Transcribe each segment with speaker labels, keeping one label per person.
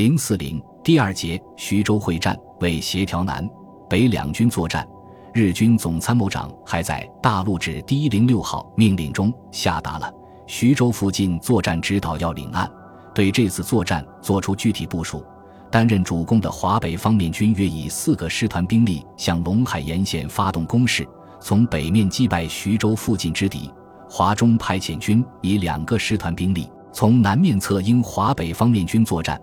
Speaker 1: 零四零第二节徐州会战为协调南北两军作战，日军总参谋长还在大陆志第一零六号命令中下达了徐州附近作战指导要领案，对这次作战作出具体部署。担任主攻的华北方面军约以四个师团兵力向陇海沿线发动攻势，从北面击败徐州附近之敌；华中派遣军以两个师团兵力从南面侧应华北方面军作战。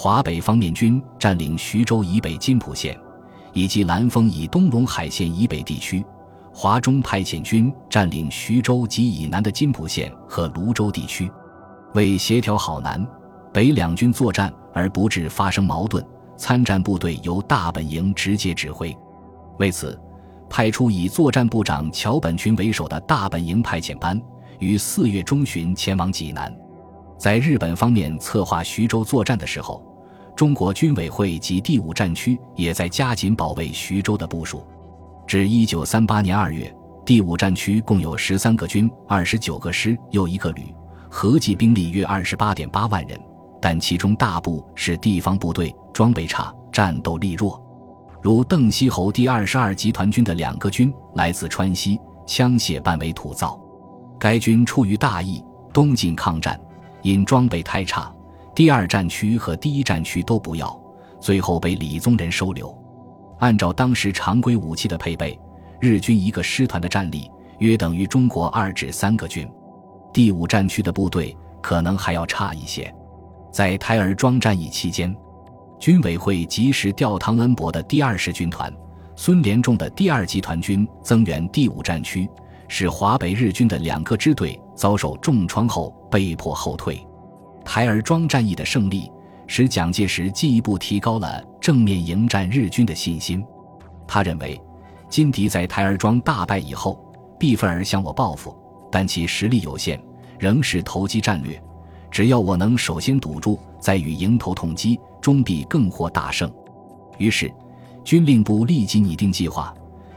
Speaker 1: 华北方面军占领徐州以北金浦县以及兰丰以东陇海线以北地区；华中派遣军占领徐州及以南的金浦县和泸州地区。为协调好南北两军作战。而不致发生矛盾，参战部队由大本营直接指挥。为此，派出以作战部长桥本群为首的大本营派遣班于四月中旬前往济南。在日本方面策划徐州作战的时候，中国军委会及第五战区也在加紧保卫徐州的部署。至一九三八年二月，第五战区共有十三个军、二十九个师又一个旅，合计兵力约二十八点八万人。但其中大部是地方部队，装备差，战斗力弱。如邓锡侯第二十二集团军的两个军来自川西，枪械半为土造。该军出于大意，东进抗战，因装备太差，第二战区和第一战区都不要，最后被李宗仁收留。按照当时常规武器的配备，日军一个师团的战力约等于中国二至三个军，第五战区的部队可能还要差一些。在台儿庄战役期间，军委会及时调汤恩伯的第二十军团、孙连仲的第二集团军增援第五战区，使华北日军的两个支队遭受重创后被迫后退。台儿庄战役的胜利，使蒋介石进一步提高了正面迎战日军的信心。他认为，金敌在台儿庄大败以后，必愤而向我报复，但其实力有限，仍是投机战略。只要我能首先堵住，再与迎头痛击，终必更获大胜。于是，军令部立即拟定计划，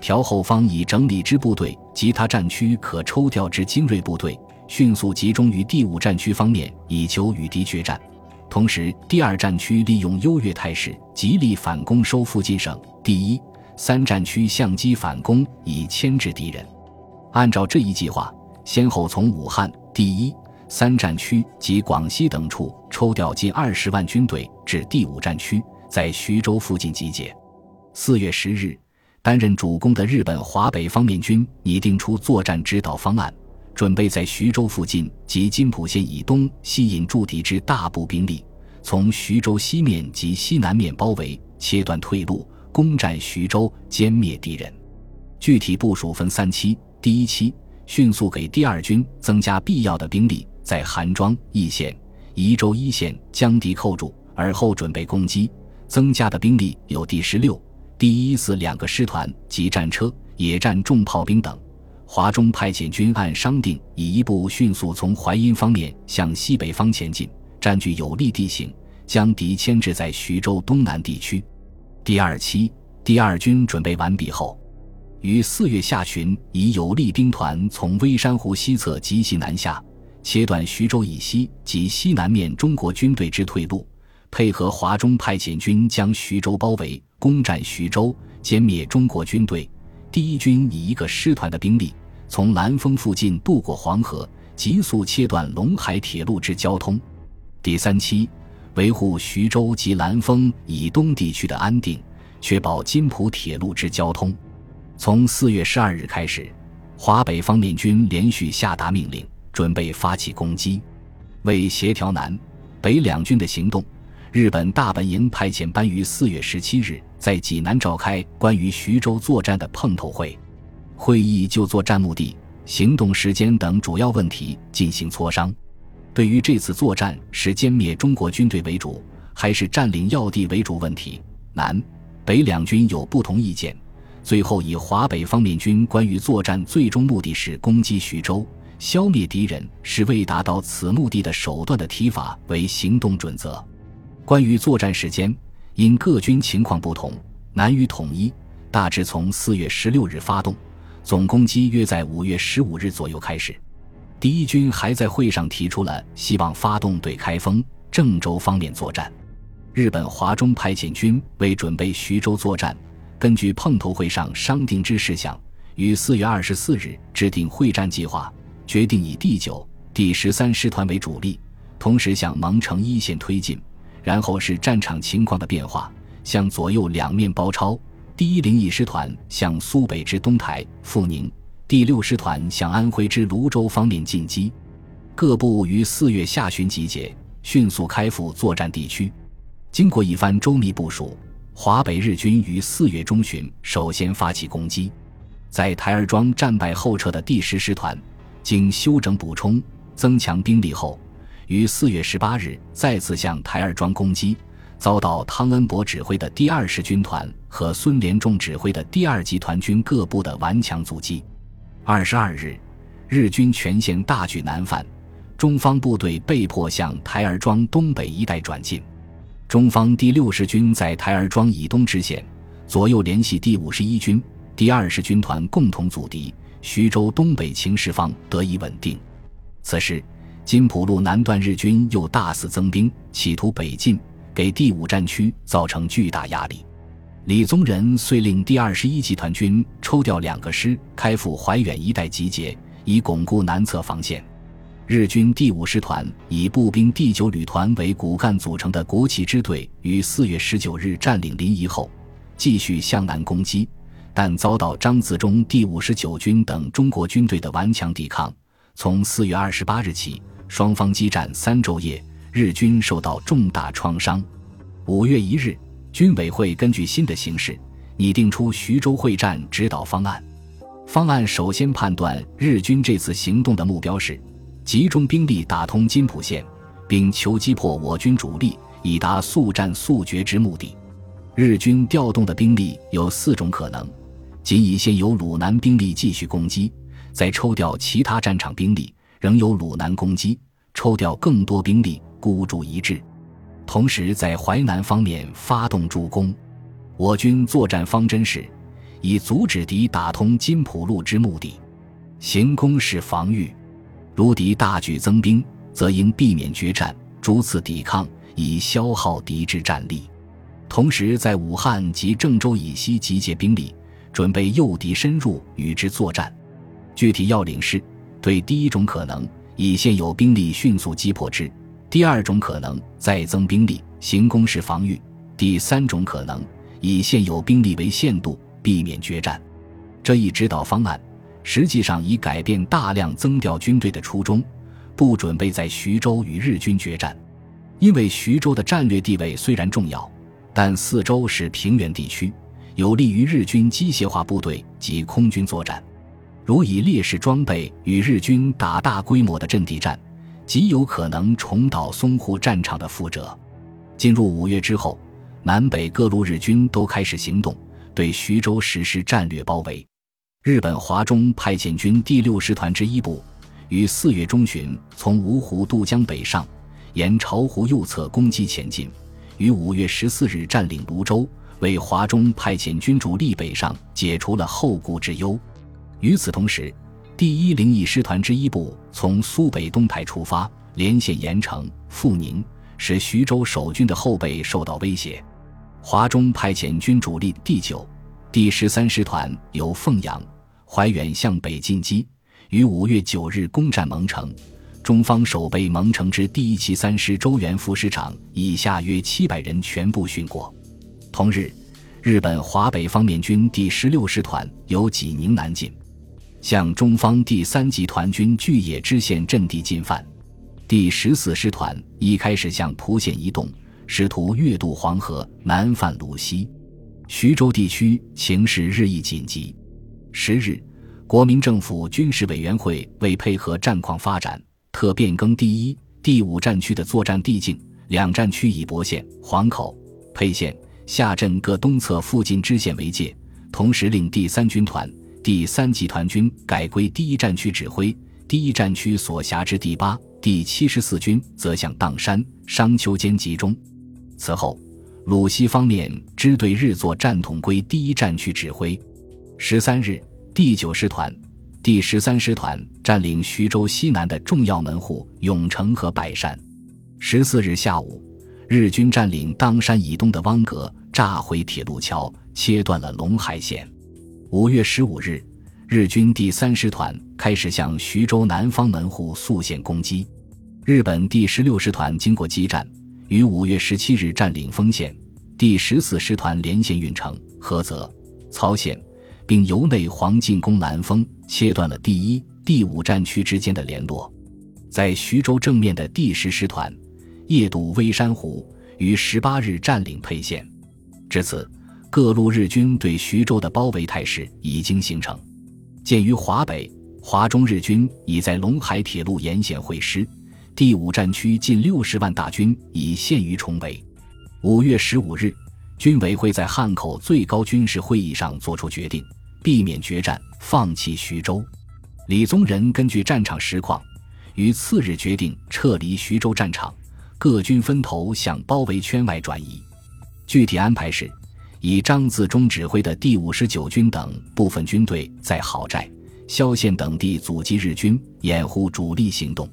Speaker 1: 调后方已整理之部队及他战区可抽调之精锐部队，迅速集中于第五战区方面，以求与敌决战。同时，第二战区利用优越态势，极力反攻收复晋省。第一、三战区相机反攻，以牵制敌人。按照这一计划，先后从武汉第一。三战区及广西等处抽调近二十万军队至第五战区，在徐州附近集结。四月十日，担任主攻的日本华北方面军拟定出作战指导方案，准备在徐州附近及金浦县以东吸引驻敌之大部兵力，从徐州西面及西南面包围，切断退路，攻占徐州，歼灭敌人。具体部署分三期：第一期，迅速给第二军增加必要的兵力。在韩庄、易县、宜州一线将敌扣住，而后准备攻击。增加的兵力有第十六、第一四两个师团及战车、野战重炮兵等。华中派遣军按商定，以一部迅速从淮阴方面向西北方前进，占据有利地形，将敌牵制在徐州东南地区。第二期第二军准备完毕后，于四月下旬以有利兵团从微山湖西侧急袭南下。切断徐州以西及西南面中国军队之退路，配合华中派遣军将徐州包围，攻占徐州，歼灭中国军队。第一军以一个师团的兵力，从兰丰附近渡过黄河，急速切断陇海铁路之交通。第三期维护徐州及兰丰以东地区的安定，确保津浦铁路之交通。从四月十二日开始，华北方面军连续下达命令。准备发起攻击，为协调南北两军的行动，日本大本营派遣班于四月十七日在济南召开关于徐州作战的碰头会，会议就作战目的、行动时间等主要问题进行磋商。对于这次作战是歼灭中国军队为主，还是占领要地为主问题，南北两军有不同意见。最后以华北方面军关于作战最终目的是攻击徐州。消灭敌人是未达到此目的的手段的提法为行动准则。关于作战时间，因各军情况不同，难于统一。大致从四月十六日发动，总攻击约在五月十五日左右开始。第一军还在会上提出了希望发动对开封、郑州方面作战。日本华中派遣军为准备徐州作战，根据碰头会上商定之事项，于四月二十四日制定会战计划，决定以第九、第十三师团为主力，同时向蒙城一线推进。然后是战场情况的变化，向左右两面包抄。第一零一师团向苏北之东台、阜宁，第六师团向安徽之泸州方面进击。各部于四月下旬集结，迅速开赴作战地区。经过一番周密部署，华北日军于四月中旬首先发起攻击。在台儿庄战败后撤的第十师团，经休整补充、增强兵力后，于四月十八日再次向台儿庄攻击，遭到汤恩伯指挥的第二十军团和孙连仲指挥的第二集团军各部的顽强阻击。二十二日，日军全线大举南犯，中方部队被迫向台儿庄东北一带转进。中方第六十军在台儿庄以东支线，左右联系第五十一军、第二十军团共同阻敌，徐州东北情势方得以稳定。此时，金浦路南段日军又大肆增兵，企图北进，给第五战区造成巨大压力。李宗仁遂令第二十一集团军抽调两个师，开赴怀远一带集结，以巩固南侧防线。日军第五师团以步兵第九旅团为骨干组成的国旗支队，于四月十九日占领临沂后，继续向南攻击，但遭到张自忠第五十九军等中国军队的顽强抵抗。从四月二十八日起，双方激战三昼夜，日军受到重大创伤。五月一日，军委会根据新的形势，拟定出徐州会战指导方案。方案首先判断日军这次行动的目标是。集中兵力打通津浦线，并求击破我军主力，以达速战速决之目的。日军调动的兵力有四种可能：仅以现有鲁南兵力继续攻击，再抽调其他战场兵力，仍有鲁南攻击；抽调更多兵力孤注一掷，同时在淮南方面发动助攻。我军作战方针是，以阻止敌打通津浦路之目的，行攻势防御。如敌大举增兵，则应避免决战，逐次抵抗，以消耗敌之战力。同时，在武汉及郑州以西集结兵力，准备诱敌深入与之作战。具体要领是：对第一种可能，以现有兵力迅速击破之；第二种可能，再增兵力，行攻势防御；第三种可能，以现有兵力为限度，避免决战。这一指导方案。实际上已改变大量增调军队的初衷，不准备在徐州与日军决战，因为徐州的战略地位虽然重要，但四周是平原地区，有利于日军机械化部队及空军作战。如以劣势装备与日军打大规模的阵地战，极有可能重蹈淞沪战场的覆辙。进入五月之后，南北各路日军都开始行动，对徐州实施战略包围。日本华中派遣军第六师团之一部，于四月中旬从芜湖渡江北上，沿巢湖右侧攻击前进，于五月十四日占领泸州，为华中派遣军主力北上解除了后顾之忧。与此同时，第一零一师团之一部从苏北东台出发，连线盐城、阜宁，使徐州守军的后背受到威胁。华中派遣军主力第九、第十三师团由凤阳。怀远向北进击，于五月九日攻占蒙城。中方守备蒙城之第一七三师周元副师长以下约七百人全部殉国。同日，日本华北方面军第十六师团由济宁南进，向中方第三集团军巨野支线阵地进犯。第十四师团一开始向蒲县移动，试图越渡黄河南犯鲁西。徐州地区情势日益紧急。十日，国民政府军事委员会为配合战况发展，特变更第一、第五战区的作战地境。两战区以博县、黄口、沛县、下镇各东侧附近支线为界，同时令第三军团、第三集团军改归第一战区指挥。第一战区所辖之第八、第七十四军则向砀山、商丘间集中。此后，鲁西方面支队日作战统归第一战区指挥。十三日，第九师团、第十三师团占领徐州西南的重要门户永城和百山。十四日下午，日军占领砀山以东的汪格，炸毁铁路桥，切断了陇海线。五月十五日，日军第三师团开始向徐州南方门户速线攻击。日本第十六师团经过激战，于五月十七日占领丰县。第十四师团连线运城、菏泽、曹县，并由内黄进攻南丰，切断了第一、第五战区之间的联络。在徐州正面的第十师团夜渡微山湖，于十八日占领沛县。至此，各路日军对徐州的包围态势已经形成。鉴于华北、华中日军已在陇海铁路沿线会师。第五战区近六十万大军已陷于重围。五月十五日，军委会在汉口最高军事会议上作出决定，避免决战，放弃徐州。李宗仁根据战场实况，于次日决定撤离徐州战场，各军分头向包围圈外转移。具体安排是：以张自忠指挥的第五十九军等部分军队在郝寨、萧县等地阻击日军，掩护主力行动。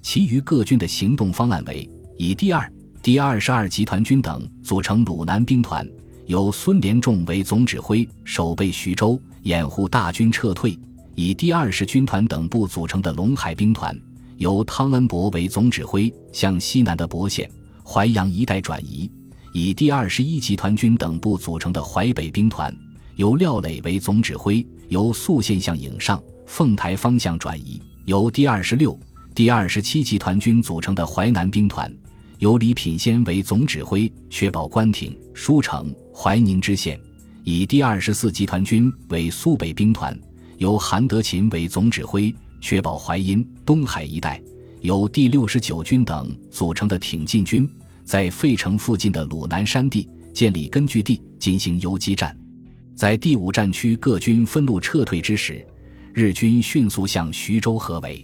Speaker 1: 其余各军的行动方案为：以第二、第二十二集团军等组成鲁南兵团，由孙连仲为总指挥，守备徐州，掩护大军撤退；以第二十军团等部组成的陇海兵团，由汤恩伯为总指挥，向西南的博县、淮阳一带转移；以第二十一集团军等部组成的淮北兵团，由廖磊为总指挥，由宿县向颍上、凤台方向转移；由第二十六。第二十七集团军组成的淮南兵团，由李品仙为总指挥，确保关亭、舒城、怀宁知县；以第二十四集团军为苏北兵团，由韩德勤为总指挥，确保淮阴、东海一带；由第六十九军等组成的挺进军，在费城附近的鲁南山地建立根据地，进行游击战。在第五战区各军分路撤退之时，日军迅速向徐州合围。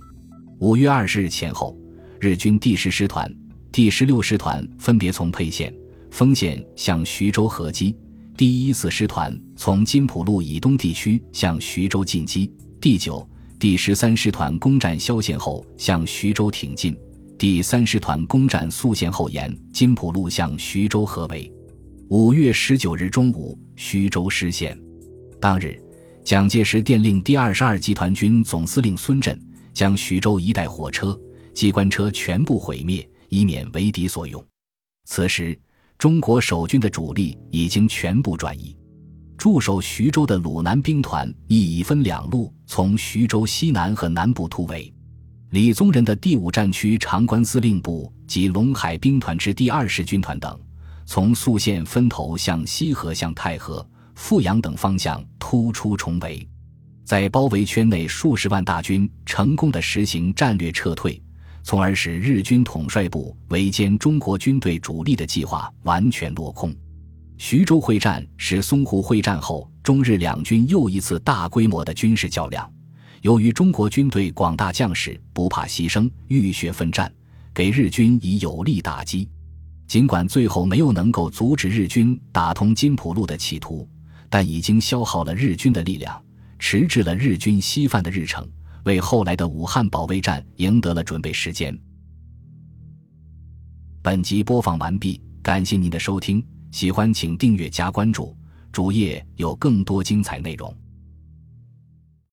Speaker 1: 五月二十日前后，日军第十师团、第十六师团分别从沛县、丰县向徐州合击；第一四师团从金浦路以东地区向徐州进击；第九、第十三师团攻占萧县后向徐州挺进；第三师团攻占宿县后沿金浦路向徐州合围。五月十九日中午，徐州失陷。当日，蒋介石电令第二十二集团军总司令孙震。将徐州一带火车、机关车全部毁灭，以免为敌所用。此时，中国守军的主力已经全部转移，驻守徐州的鲁南兵团亦已分两路从徐州西南和南部突围。李宗仁的第五战区长官司令部及陇海兵团之第二十军团等，从宿县分头向西河、向太和、阜阳等方向突出重围。在包围圈内数十万大军成功的实行战略撤退，从而使日军统帅部围歼中国军队主力的计划完全落空。徐州会战是淞沪会战后中日两军又一次大规模的军事较量。由于中国军队广大将士不怕牺牲、浴血奋战，给日军以有力打击。尽管最后没有能够阻止日军打通金浦路的企图，但已经消耗了日军的力量。迟滞了日军西犯的日程，为后来的武汉保卫战赢得了准备时间。本集播放完毕，感谢您的收听，喜欢请订阅加关注，主页有更多精彩内容。